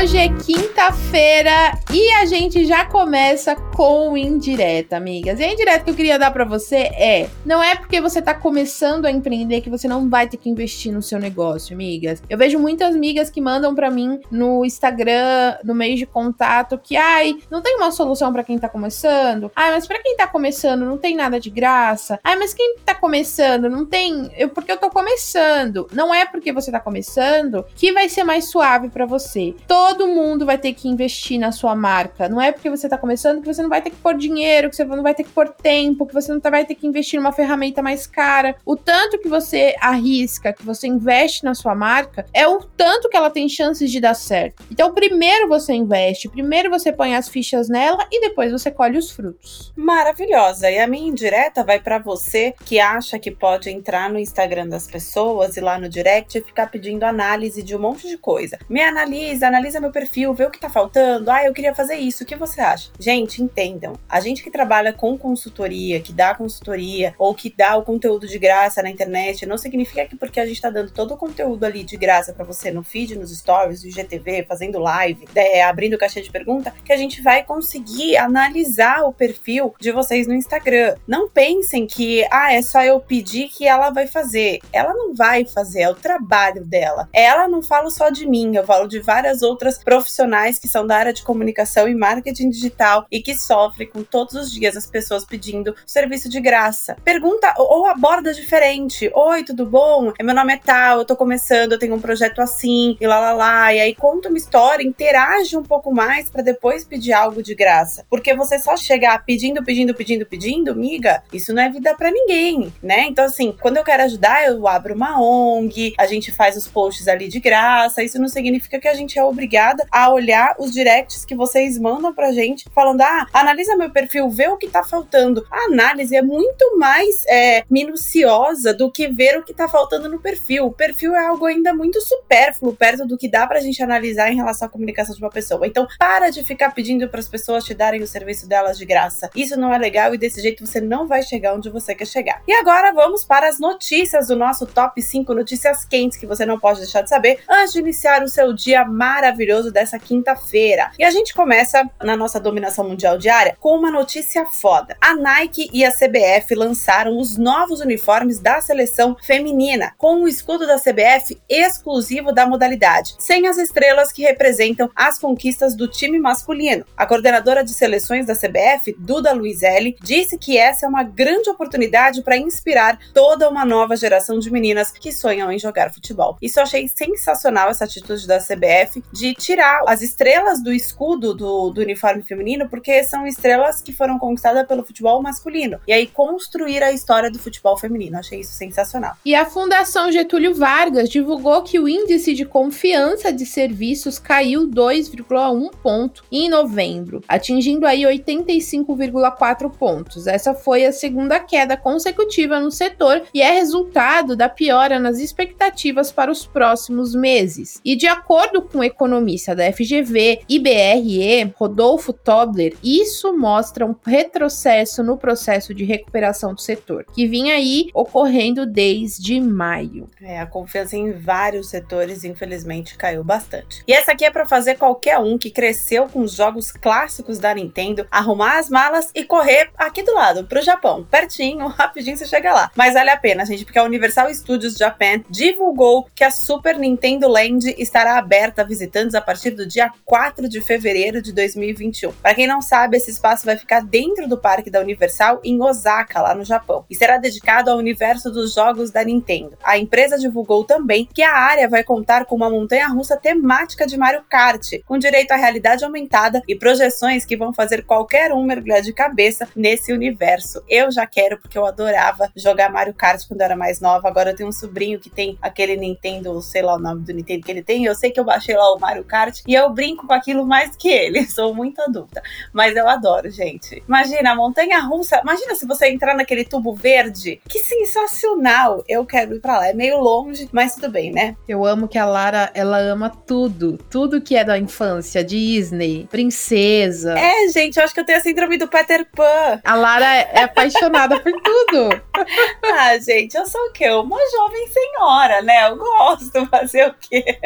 Hoje é quinta-feira e a gente já começa com indireta, amigas. E a indireta que eu queria dar para você é: não é porque você tá começando a empreender que você não vai ter que investir no seu negócio, amigas. Eu vejo muitas amigas que mandam para mim no Instagram, no meio de contato, que ai, não tem uma solução para quem tá começando. Ai, mas para quem tá começando não tem nada de graça. Ai, mas quem tá começando não tem, eu porque eu tô começando. Não é porque você tá começando que vai ser mais suave para você. Todo mundo vai ter que investir na sua marca. Não é porque você está começando que você não vai ter que pôr dinheiro, que você não vai ter que pôr tempo, que você não vai ter que investir numa ferramenta mais cara. O tanto que você arrisca, que você investe na sua marca, é o tanto que ela tem chances de dar certo. Então, primeiro você investe, primeiro você põe as fichas nela e depois você colhe os frutos. Maravilhosa. E a minha indireta vai para você que acha que pode entrar no Instagram das pessoas e lá no direct e ficar pedindo análise de um monte de coisa. Me analisa, analisa meu perfil, vê o que tá faltando. Ah, eu queria fazer isso. O que você acha? Gente, entendam. A gente que trabalha com consultoria, que dá consultoria, ou que dá o conteúdo de graça na internet, não significa que porque a gente tá dando todo o conteúdo ali de graça para você no feed, nos stories, no IGTV, fazendo live, é, abrindo caixa de pergunta, que a gente vai conseguir analisar o perfil de vocês no Instagram. Não pensem que, ah, é só eu pedir que ela vai fazer. Ela não vai fazer, é o trabalho dela. Ela não fala só de mim, eu falo de várias outras profissionais que são da área de comunicação e marketing digital e que sofrem com todos os dias as pessoas pedindo serviço de graça. Pergunta ou aborda diferente. Oi, tudo bom? Meu nome é tal, eu tô começando, eu tenho um projeto assim, e lá lá lá. E aí conta uma história, interage um pouco mais para depois pedir algo de graça. Porque você só chegar pedindo, pedindo, pedindo, pedindo, miga, isso não é vida para ninguém, né? Então, assim, quando eu quero ajudar, eu abro uma ONG, a gente faz os posts ali de graça. Isso não significa que a gente é obrigada a olhar os directs que vocês mandam pra gente, falando: ah, analisa meu perfil, vê o que tá faltando. A análise é muito mais é, minuciosa do que ver o que tá faltando no perfil. O perfil é algo ainda muito supérfluo perto do que dá pra gente analisar em relação à comunicação de uma pessoa. Então, para de ficar pedindo para as pessoas te darem o serviço delas de graça. Isso não é legal e desse jeito você não vai chegar onde você quer chegar. E agora vamos para as notícias do nosso top 5 notícias quentes que você não pode deixar de saber antes de iniciar o seu dia maravilhoso dessa quinta-feira. E a gente começa na nossa dominação mundial diária com uma notícia foda. A Nike e a CBF lançaram os novos uniformes da seleção feminina, com o escudo da CBF exclusivo da modalidade, sem as estrelas que representam as conquistas do time masculino. A coordenadora de seleções da CBF, Duda Luizelli, disse que essa é uma grande oportunidade para inspirar toda uma nova geração de meninas que sonham em jogar futebol. Isso eu achei sensacional essa atitude da CBF de tirar as estrelas do escudo do, do uniforme feminino, porque são estrelas que foram conquistadas pelo futebol masculino. E aí construir a história do futebol feminino. Achei isso sensacional. E a Fundação Getúlio Vargas divulgou que o índice de confiança de serviços caiu 2,1 ponto em novembro, atingindo aí 85,4 pontos. Essa foi a segunda queda consecutiva no setor e é resultado da piora nas expectativas para os próximos meses. E de acordo com o economista da FGV, IBRE, Rodolfo Tobler, isso mostra um retrocesso no processo de recuperação do setor, que vinha aí ocorrendo desde maio. É, a confiança em vários setores, infelizmente, caiu bastante. E essa aqui é para fazer qualquer um que cresceu com os jogos clássicos da Nintendo, arrumar as malas e correr aqui do lado, pro Japão. Pertinho, rapidinho você chega lá. Mas vale a pena, gente, porque a Universal Studios Japan divulgou que a Super Nintendo Land estará aberta a visitantes a partir do dia 4 de fevereiro fevereiro de 2021. Para quem não sabe, esse espaço vai ficar dentro do Parque da Universal em Osaka, lá no Japão, e será dedicado ao universo dos jogos da Nintendo. A empresa divulgou também que a área vai contar com uma montanha-russa temática de Mario Kart, com direito à realidade aumentada e projeções que vão fazer qualquer um mergulhar de cabeça nesse universo. Eu já quero porque eu adorava jogar Mario Kart quando eu era mais nova. Agora eu tenho um sobrinho que tem aquele Nintendo, sei lá o nome do Nintendo que ele tem. Eu sei que eu baixei lá o Mario Kart e eu brinco com aquilo mais que ele. Sou muito adulta, mas eu adoro, gente. Imagina a montanha russa. Imagina se você entrar naquele tubo verde. Que sensacional! Eu quero ir para lá. É meio longe, mas tudo bem, né? Eu amo que a Lara, ela ama tudo, tudo que é da infância, Disney, princesa. É, gente, eu acho que eu tenho a síndrome do Peter Pan. A Lara é apaixonada por tudo. ah, gente, eu sou o quê? Uma jovem senhora, né? Eu gosto, fazer o quê?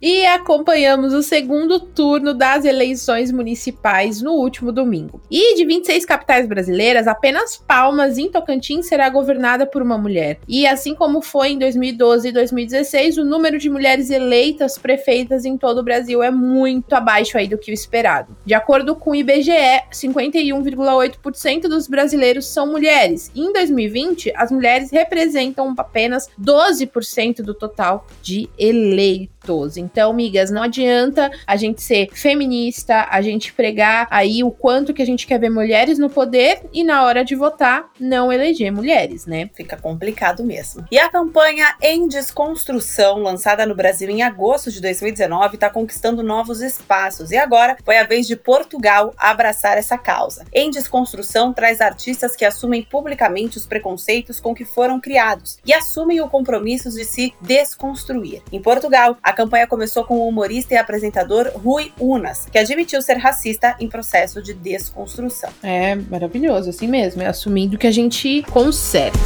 E acompanhamos o segundo turno das eleições municipais no último domingo. E de 26 capitais brasileiras, apenas Palmas, em Tocantins, será governada por uma mulher. E assim como foi em 2012 e 2016, o número de mulheres eleitas prefeitas em todo o Brasil é muito abaixo aí do que o esperado. De acordo com o IBGE, 51,8% dos brasileiros são mulheres. E em 2020, as mulheres representam apenas 12% do total de eleitos. Então, migas, não adianta a gente ser feminista, a gente pregar aí o quanto que a gente quer ver mulheres no poder e na hora de votar não eleger mulheres, né? Fica complicado mesmo. E a campanha Em Desconstrução, lançada no Brasil em agosto de 2019, está conquistando novos espaços e agora foi a vez de Portugal abraçar essa causa. Em Desconstrução traz artistas que assumem publicamente os preconceitos com que foram criados e assumem o compromisso de se desconstruir. Em Portugal, a campanha começou com o humorista e apresentador Rui Unas, que admitiu ser racista em processo de desconstrução. É maravilhoso, assim mesmo, é assumindo que a gente conserta.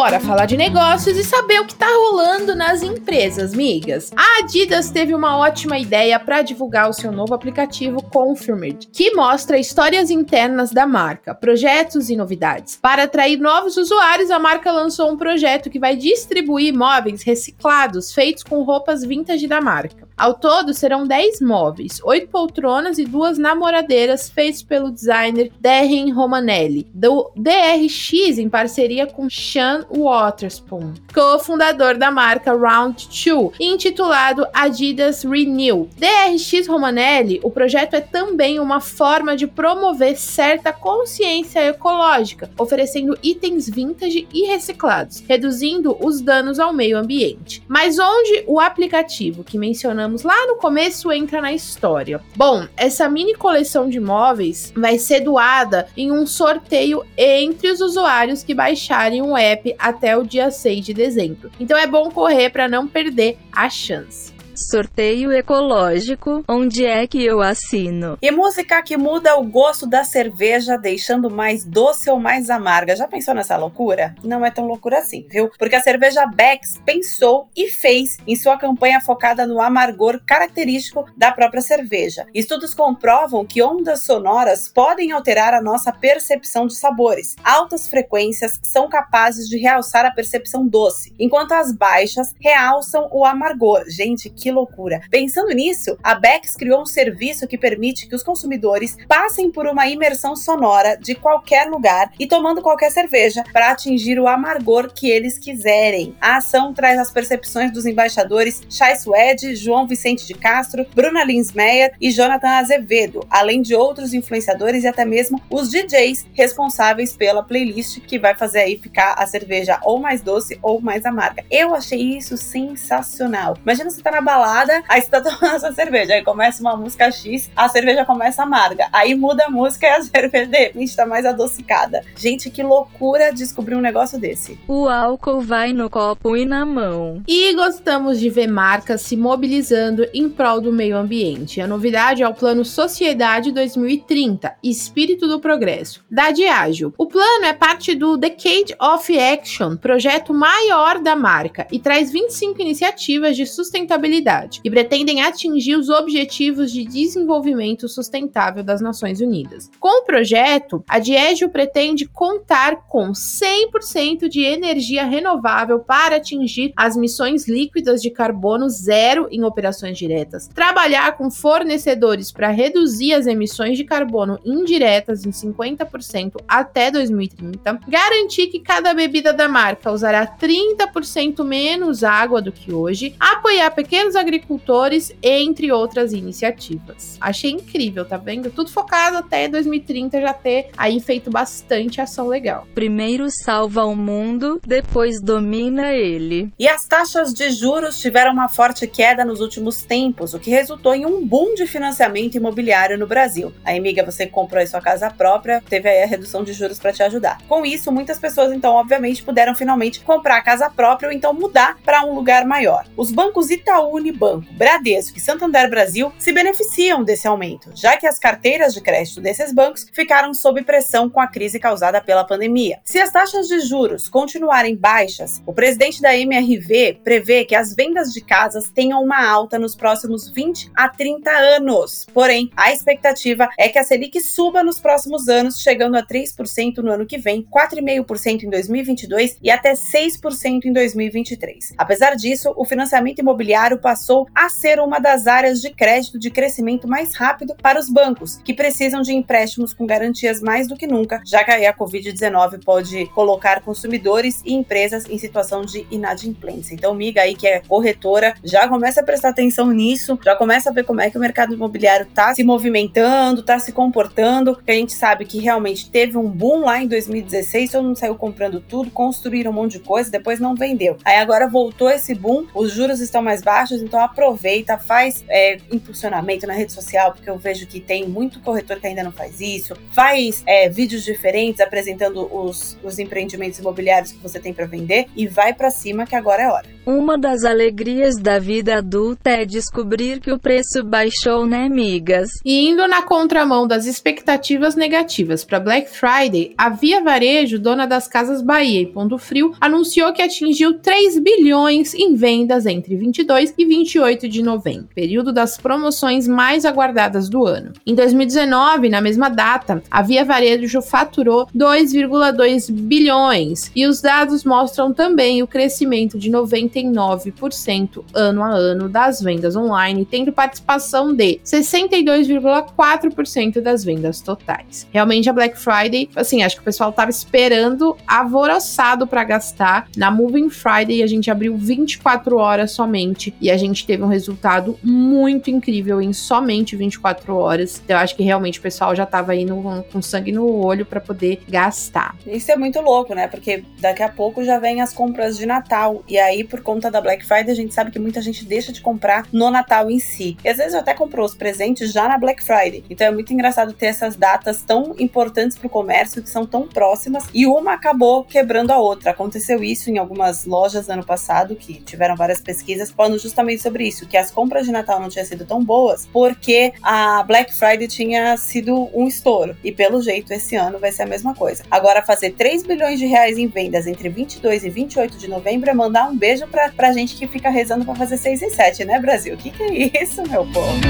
Bora falar de negócios e saber o que tá rolando nas empresas, migas. A Adidas teve uma ótima ideia para divulgar o seu novo aplicativo Confirmed, que mostra histórias internas da marca, projetos e novidades. Para atrair novos usuários, a marca lançou um projeto que vai distribuir móveis reciclados feitos com roupas vintage da marca. Ao todo, serão 10 móveis, 8 poltronas e duas namoradeiras feitos pelo designer Darren Romanelli, do DRX em parceria com Sean Waterspoon, co-fundador da marca Round 2, intitulado Adidas Renew. DRX Romanelli, o projeto é também uma forma de promover certa consciência ecológica, oferecendo itens vintage e reciclados, reduzindo os danos ao meio ambiente. Mas onde o aplicativo que mencionamos falamos lá no começo entra na história. Bom, essa mini coleção de móveis vai ser doada em um sorteio entre os usuários que baixarem o app até o dia 6 de dezembro. Então é bom correr para não perder a chance. Sorteio ecológico, onde é que eu assino? E música que muda o gosto da cerveja, deixando mais doce ou mais amarga. Já pensou nessa loucura? Não é tão loucura assim, viu? Porque a cerveja Beck's pensou e fez em sua campanha focada no amargor característico da própria cerveja. Estudos comprovam que ondas sonoras podem alterar a nossa percepção de sabores. Altas frequências são capazes de realçar a percepção doce, enquanto as baixas realçam o amargor. Gente, que que loucura! Pensando nisso, a Bex criou um serviço que permite que os consumidores passem por uma imersão sonora de qualquer lugar e tomando qualquer cerveja para atingir o amargor que eles quiserem. A ação traz as percepções dos embaixadores Chai Suede, João Vicente de Castro, Bruna Linsmeyer e Jonathan Azevedo, além de outros influenciadores e até mesmo os DJs responsáveis pela playlist que vai fazer aí ficar a cerveja ou mais doce ou mais amarga. Eu achei isso sensacional. Imagina você tá na balada balada, aí você tá tomando essa cerveja. Aí começa uma música X, a cerveja começa amarga. Aí muda a música e a cerveja de repente tá mais adocicada. Gente, que loucura descobrir um negócio desse. O álcool vai no copo e na mão. E gostamos de ver marcas se mobilizando em prol do meio ambiente. A novidade é o Plano Sociedade 2030, Espírito do Progresso, da Diageo. O plano é parte do Decade of Action, projeto maior da marca, e traz 25 iniciativas de sustentabilidade sustentabilidade e pretendem atingir os Objetivos de Desenvolvimento Sustentável das Nações Unidas. Com o projeto, a Diegeo pretende contar com 100% de energia renovável para atingir as missões líquidas de carbono zero em operações diretas, trabalhar com fornecedores para reduzir as emissões de carbono indiretas em 50% até 2030, garantir que cada bebida da marca usará 30% menos água do que hoje, apoiar pequenos agricultores, entre outras iniciativas. Achei incrível, tá vendo? Tudo focado até 2030 já ter aí feito bastante ação legal. Primeiro salva o mundo, depois domina ele. E as taxas de juros tiveram uma forte queda nos últimos tempos, o que resultou em um boom de financiamento imobiliário no Brasil. Aí, amiga, você comprou aí sua casa própria, teve aí a redução de juros para te ajudar. Com isso, muitas pessoas, então, obviamente, puderam finalmente comprar a casa própria ou então mudar para um lugar maior. Os bancos Itaú Unibanco, Bradesco e Santander Brasil se beneficiam desse aumento, já que as carteiras de crédito desses bancos ficaram sob pressão com a crise causada pela pandemia. Se as taxas de juros continuarem baixas, o presidente da MRV prevê que as vendas de casas tenham uma alta nos próximos 20 a 30 anos. Porém, a expectativa é que a Selic suba nos próximos anos, chegando a 3% no ano que vem, 4,5% em 2022 e até 6% em 2023. Apesar disso, o financiamento imobiliário passou a ser uma das áreas de crédito de crescimento mais rápido para os bancos, que precisam de empréstimos com garantias mais do que nunca, já que a Covid-19 pode colocar consumidores e empresas em situação de inadimplência. Então, miga aí que é corretora, já começa a prestar atenção nisso, já começa a ver como é que o mercado imobiliário está se movimentando, está se comportando, que a gente sabe que realmente teve um boom lá em 2016, todo mundo saiu comprando tudo, construíram um monte de coisa, depois não vendeu. Aí agora voltou esse boom, os juros estão mais baixos, então aproveita, faz é, impulsionamento na rede social, porque eu vejo que tem muito corretor que ainda não faz isso, faz é, vídeos diferentes apresentando os, os empreendimentos imobiliários que você tem para vender e vai para cima que agora é hora. Uma das alegrias da vida adulta é descobrir que o preço baixou, né, migas? E indo na contramão das expectativas negativas para Black Friday, a Via Varejo, dona das Casas Bahia e Ponto Frio, anunciou que atingiu 3 bilhões em vendas entre 22 e 28 de novembro, período das promoções mais aguardadas do ano. Em 2019, na mesma data, a Via Varejo faturou 2,2 bilhões e os dados mostram também o crescimento de 99% ano a ano das vendas online, tendo participação de 62,4% das vendas totais. Realmente a Black Friday, assim, acho que o pessoal tava esperando alvoroçado para gastar. Na Moving Friday a gente abriu 24 horas somente e a gente teve um resultado muito incrível em somente 24 horas. Então eu acho que realmente o pessoal já tava aí no, com sangue no olho para poder gastar. Isso é muito louco, né? Porque daqui a pouco já vem as compras de Natal e aí por conta da Black Friday a gente sabe que muita gente deixa de comprar no Natal em si. E às vezes até comprou os presentes já na Black Friday. Então é muito engraçado ter essas datas tão importantes para o comércio que são tão próximas e uma acabou quebrando a outra. Aconteceu isso em algumas lojas ano passado que tiveram várias pesquisas falando justamente sobre isso, que as compras de Natal não tinham sido tão boas porque a Black Friday tinha sido um estouro. E pelo jeito esse ano vai ser a mesma coisa. Agora fazer 3 bilhões de reais em vendas entre 22 e 28 de novembro é mandar um beijo pra, pra gente que fica rezando para fazer 6 e 7, né, Brasil? O que, que é isso, meu povo?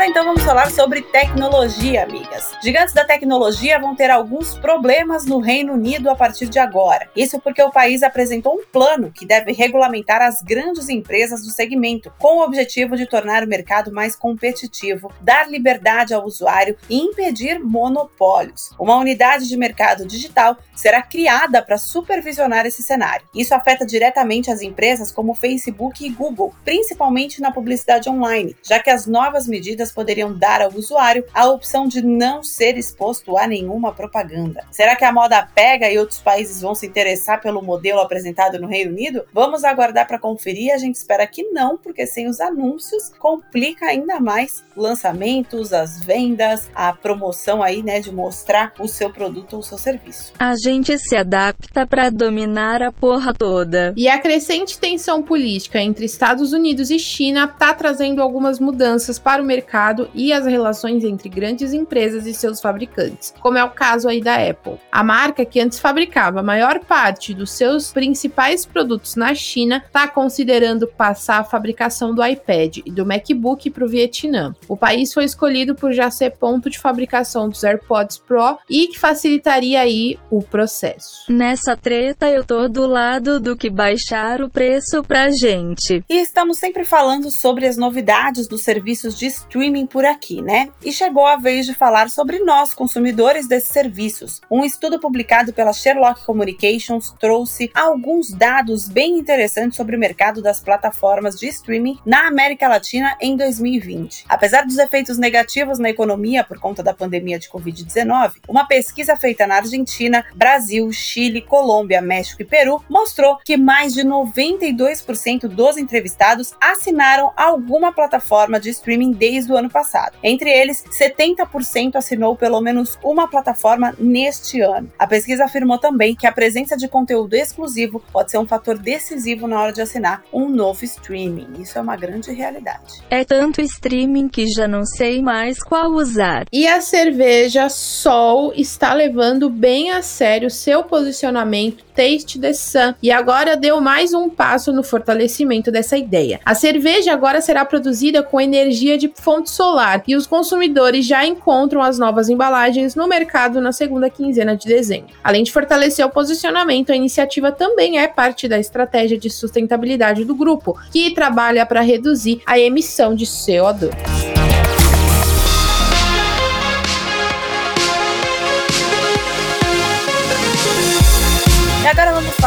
Agora então vamos falar sobre tecnologia, amigas. Gigantes da tecnologia vão ter alguns problemas no Reino Unido a partir de agora. Isso porque o país apresentou um plano que deve regulamentar as grandes empresas do segmento, com o objetivo de tornar o mercado mais competitivo, dar liberdade ao usuário e impedir monopólios. Uma unidade de mercado digital será criada para supervisionar esse cenário. Isso afeta diretamente as empresas como Facebook e Google, principalmente na publicidade online, já que as novas medidas medidas poderiam dar ao usuário a opção de não ser exposto a nenhuma propaganda. Será que a moda pega e outros países vão se interessar pelo modelo apresentado no Reino Unido? Vamos aguardar para conferir. A gente espera que não, porque sem os anúncios complica ainda mais lançamentos, as vendas, a promoção aí, né, de mostrar o seu produto ou o seu serviço. A gente se adapta para dominar a porra toda. E a crescente tensão política entre Estados Unidos e China está trazendo algumas mudanças para o mercado mercado e as relações entre grandes empresas e seus fabricantes, como é o caso aí da Apple. A marca que antes fabricava a maior parte dos seus principais produtos na China está considerando passar a fabricação do iPad e do MacBook para o Vietnã. O país foi escolhido por já ser ponto de fabricação dos AirPods Pro e que facilitaria aí o processo. Nessa treta eu tô do lado do que baixar o preço pra gente. E estamos sempre falando sobre as novidades dos serviços de streaming por aqui, né? E chegou a vez de falar sobre nós, consumidores desses serviços. Um estudo publicado pela Sherlock Communications trouxe alguns dados bem interessantes sobre o mercado das plataformas de streaming na América Latina em 2020. Apesar dos efeitos negativos na economia por conta da pandemia de Covid-19, uma pesquisa feita na Argentina, Brasil, Chile, Colômbia, México e Peru mostrou que mais de 92% dos entrevistados assinaram alguma plataforma de streaming desde o ano passado. Entre eles, 70% assinou pelo menos uma plataforma neste ano. A pesquisa afirmou também que a presença de conteúdo exclusivo pode ser um fator decisivo na hora de assinar um novo streaming. Isso é uma grande realidade. É tanto streaming que já não sei mais qual usar. E a cerveja Sol está levando bem a sério seu posicionamento Taste the Sun e agora deu mais um passo no fortalecimento dessa ideia. A cerveja agora será produzida com energia de fonte solar e os consumidores já encontram as novas embalagens no mercado na segunda quinzena de dezembro. Além de fortalecer o posicionamento, a iniciativa também é parte da estratégia de sustentabilidade do grupo, que trabalha para reduzir a emissão de CO2.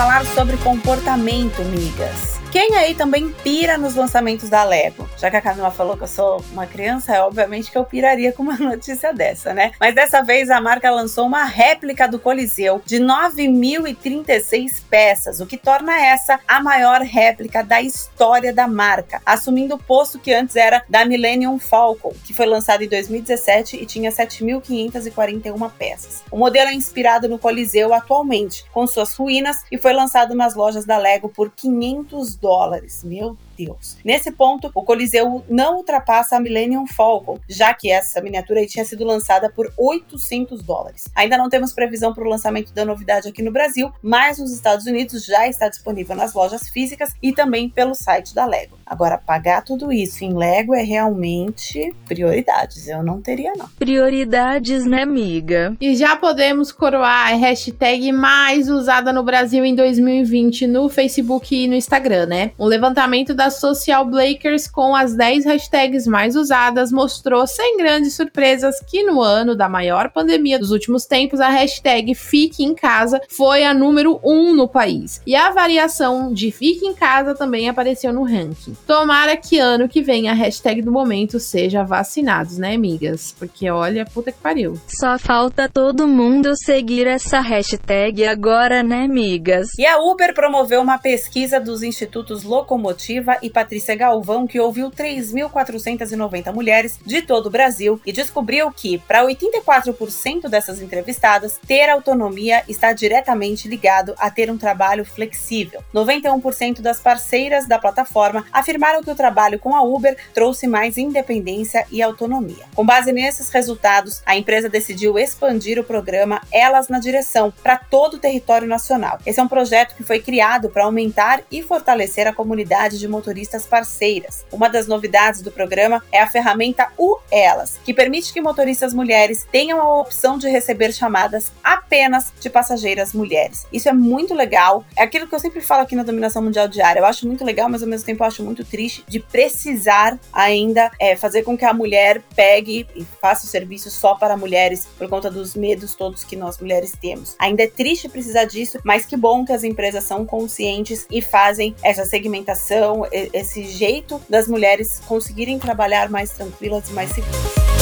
Falar sobre comportamento, migas. Quem aí também pira nos lançamentos da Lego? Já que a Camila falou que eu sou uma criança, é obviamente que eu piraria com uma notícia dessa, né? Mas dessa vez a marca lançou uma réplica do Coliseu de 9.036 peças, o que torna essa a maior réplica da história da marca, assumindo o posto que antes era da Millennium Falcon, que foi lançado em 2017 e tinha 7.541 peças. O modelo é inspirado no Coliseu atualmente, com suas ruínas, e foi lançado nas lojas da Lego por 500 dólares. Meu Deus. Nesse ponto, o Coliseu não ultrapassa a Millennium Falcon, já que essa miniatura aí tinha sido lançada por 800 dólares. Ainda não temos previsão para o lançamento da novidade aqui no Brasil, mas nos Estados Unidos já está disponível nas lojas físicas e também pelo site da Lego. Agora, pagar tudo isso em Lego é realmente prioridades. Eu não teria, não. Prioridades, né, amiga? E já podemos coroar a hashtag mais usada no Brasil em 2020 no Facebook e no Instagram, né? Um levantamento da Social Blakers com as 10 hashtags mais usadas mostrou, sem grandes surpresas, que no ano da maior pandemia dos últimos tempos, a hashtag Fique em Casa foi a número 1 no país. E a variação de Fique em Casa também apareceu no ranking. Tomara que ano que vem a hashtag do momento seja vacinados, né, amigas? Porque olha, puta que pariu. Só falta todo mundo seguir essa hashtag agora, né, amigas? E a Uber promoveu uma pesquisa dos institutos Locomotiva e Patrícia Galvão, que ouviu 3.490 mulheres de todo o Brasil e descobriu que, para 84% dessas entrevistadas, ter autonomia está diretamente ligado a ter um trabalho flexível. 91% das parceiras da plataforma afirmaram que o trabalho com a Uber trouxe mais independência e autonomia. Com base nesses resultados, a empresa decidiu expandir o programa Elas na Direção para todo o território nacional. Esse é um projeto que foi criado para aumentar e fortalecer a comunidade de motoristas parceiras. Uma das novidades do programa é a ferramenta U Elas, que permite que motoristas mulheres tenham a opção de receber chamadas apenas de passageiras mulheres. Isso é muito legal. É aquilo que eu sempre falo aqui na Dominação Mundial Diária. Eu acho muito legal, mas ao mesmo tempo eu acho muito muito triste de precisar ainda é, fazer com que a mulher pegue e faça o serviço só para mulheres por conta dos medos todos que nós mulheres temos. Ainda é triste precisar disso, mas que bom que as empresas são conscientes e fazem essa segmentação, esse jeito das mulheres conseguirem trabalhar mais tranquilas e mais seguras.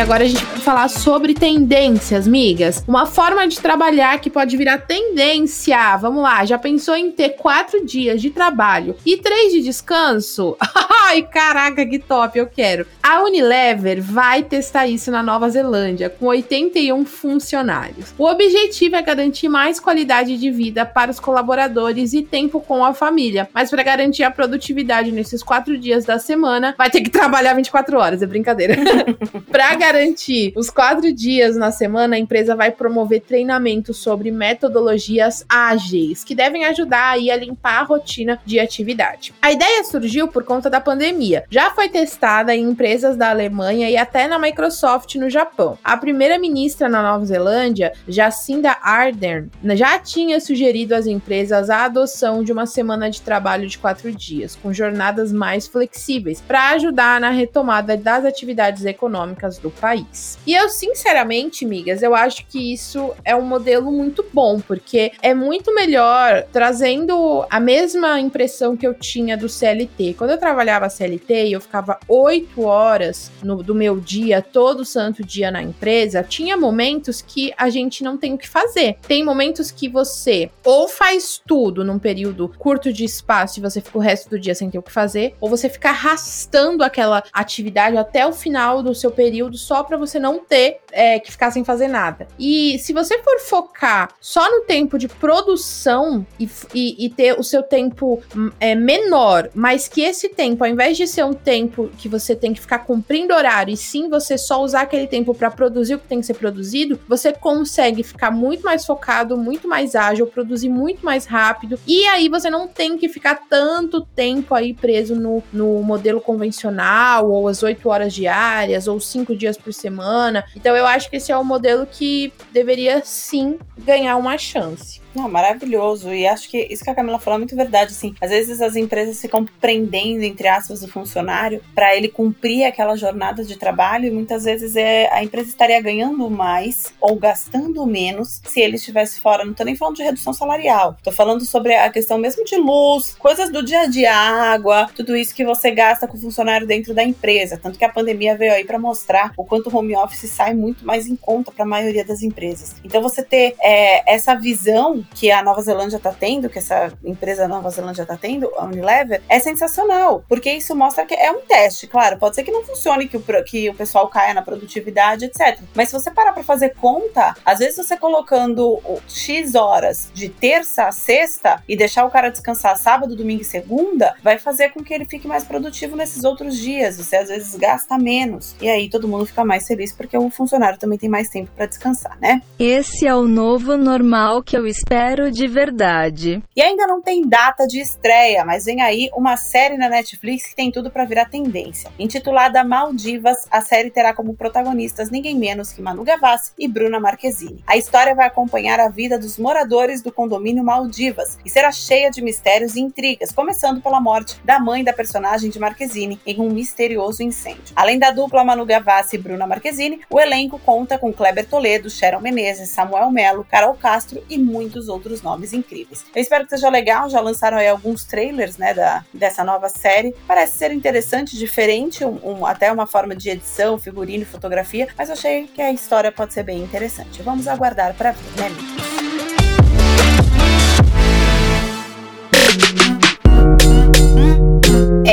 Agora a gente vai falar sobre tendências, migas. Uma forma de trabalhar que pode virar tendência. Vamos lá, já pensou em ter quatro dias de trabalho e três de descanso? Ai, caraca, que top, eu quero. A Unilever vai testar isso na Nova Zelândia, com 81 funcionários. O objetivo é garantir mais qualidade de vida para os colaboradores e tempo com a família. Mas para garantir a produtividade nesses quatro dias da semana, vai ter que trabalhar 24 horas, é brincadeira. para garantir os quatro dias na semana, a empresa vai promover treinamento sobre metodologias ágeis, que devem ajudar aí a limpar a rotina de atividade. A ideia surgiu por conta da pandemia. Já foi testada em empresas da Alemanha e até na Microsoft no Japão. A primeira ministra na Nova Zelândia, Jacinda Ardern, já tinha sugerido às empresas a adoção de uma semana de trabalho de quatro dias, com jornadas mais flexíveis, para ajudar na retomada das atividades econômicas do país. E eu, sinceramente, migas, eu acho que isso é um modelo muito bom, porque é muito melhor trazendo a mesma impressão que eu tinha do CLT. Quando eu trabalhava CLT eu ficava oito horas no, do meu dia, todo santo dia na empresa, tinha momentos que a gente não tem o que fazer. Tem momentos que você ou faz tudo num período curto de espaço e você fica o resto do dia sem ter o que fazer, ou você fica arrastando aquela atividade até o final do seu período só para você não ter é, que ficar sem fazer nada. E se você for focar só no tempo de produção e, e, e ter o seu tempo hum, é, menor, mas que esse tempo, ao invés de ser um tempo que você tem que ficar cumprindo horário, e sim você só usar aquele tempo para produzir o que tem que ser produzido, você consegue ficar muito mais focado, muito mais ágil, produzir muito mais rápido, e aí você não tem que ficar tanto tempo aí preso no, no modelo convencional, ou as oito horas diárias, ou cinco dias por semana. Então eu acho que esse é o modelo que deveria sim ganhar uma chance. Não, maravilhoso. E acho que isso que a Camila falou é muito verdade. Assim, às vezes as empresas ficam prendendo, entre aspas, o funcionário para ele cumprir aquela jornada de trabalho e muitas vezes é, a empresa estaria ganhando mais ou gastando menos se ele estivesse fora. Não tô nem falando de redução salarial. Tô falando sobre a questão mesmo de luz, coisas do dia a dia, água, tudo isso que você gasta com o funcionário dentro da empresa. Tanto que a pandemia veio aí para mostrar o quanto o home office sai muito mais em conta para a maioria das empresas. Então você ter é, essa visão que a Nova Zelândia está tendo, que essa empresa Nova Zelândia está tendo, a Unilever, é sensacional, porque isso mostra que é um teste, claro, pode ser que não funcione, que o, que o pessoal caia na produtividade, etc. Mas se você parar para fazer conta, às vezes você colocando X horas de terça a sexta e deixar o cara descansar sábado, domingo e segunda, vai fazer com que ele fique mais produtivo nesses outros dias. Você às vezes gasta menos. E aí todo mundo fica mais feliz porque o funcionário também tem mais tempo para descansar, né? Esse é o novo normal que eu espero espero de verdade. E ainda não tem data de estreia, mas vem aí uma série na Netflix que tem tudo para virar tendência. Intitulada Maldivas, a série terá como protagonistas ninguém menos que Manu Gavassi e Bruna Marquezine. A história vai acompanhar a vida dos moradores do condomínio Maldivas e será cheia de mistérios e intrigas, começando pela morte da mãe da personagem de Marquezine em um misterioso incêndio. Além da dupla Manu Gavassi e Bruna Marquezine, o elenco conta com Kleber Toledo, Sharon Menezes, Samuel Melo, Carol Castro e muitos muitos outros nomes incríveis. Eu espero que seja legal, já lançaram aí alguns trailers, né, da, dessa nova série. Parece ser interessante, diferente, um, um, até uma forma de edição, figurino, fotografia, mas eu achei que a história pode ser bem interessante. Vamos aguardar para ver, né, amigos?